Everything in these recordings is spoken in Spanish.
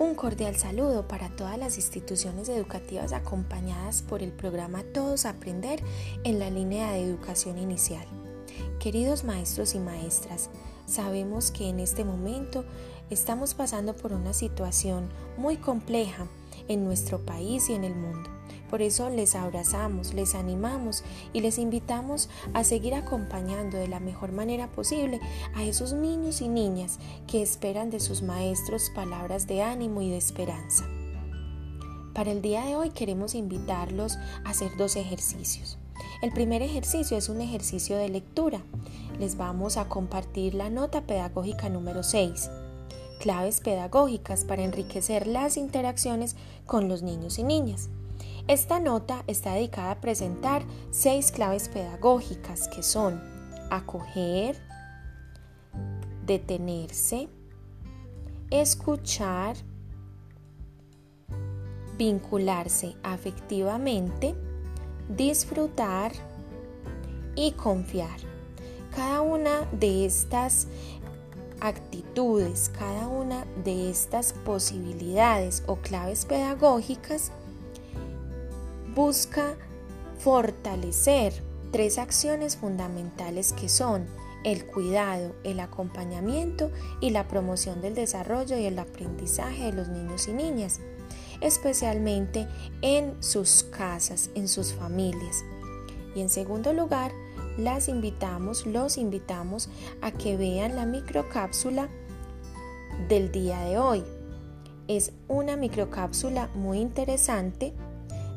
Un cordial saludo para todas las instituciones educativas acompañadas por el programa Todos Aprender en la línea de educación inicial. Queridos maestros y maestras, sabemos que en este momento estamos pasando por una situación muy compleja en nuestro país y en el mundo. Por eso les abrazamos, les animamos y les invitamos a seguir acompañando de la mejor manera posible a esos niños y niñas que esperan de sus maestros palabras de ánimo y de esperanza. Para el día de hoy queremos invitarlos a hacer dos ejercicios. El primer ejercicio es un ejercicio de lectura. Les vamos a compartir la nota pedagógica número 6 claves pedagógicas para enriquecer las interacciones con los niños y niñas. Esta nota está dedicada a presentar seis claves pedagógicas que son acoger, detenerse, escuchar, vincularse afectivamente, disfrutar y confiar. Cada una de estas actitudes, cada una de estas posibilidades o claves pedagógicas busca fortalecer tres acciones fundamentales que son el cuidado, el acompañamiento y la promoción del desarrollo y el aprendizaje de los niños y niñas, especialmente en sus casas, en sus familias. Y en segundo lugar, las invitamos, los invitamos a que vean la microcápsula del día de hoy. Es una microcápsula muy interesante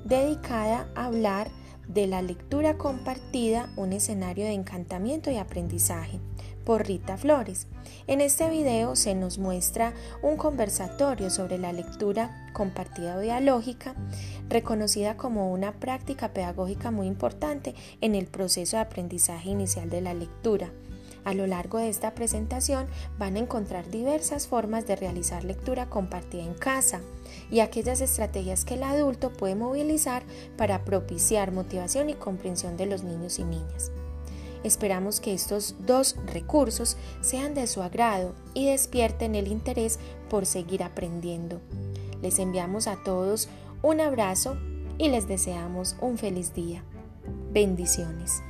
dedicada a hablar de la lectura compartida, un escenario de encantamiento y aprendizaje, por Rita Flores. En este video se nos muestra un conversatorio sobre la lectura compartida o dialógica, reconocida como una práctica pedagógica muy importante en el proceso de aprendizaje inicial de la lectura a lo largo de esta presentación van a encontrar diversas formas de realizar lectura compartida en casa y aquellas estrategias que el adulto puede movilizar para propiciar motivación y comprensión de los niños y niñas. Esperamos que estos dos recursos sean de su agrado y despierten el interés por seguir aprendiendo. Les enviamos a todos un abrazo y les deseamos un feliz día. Bendiciones.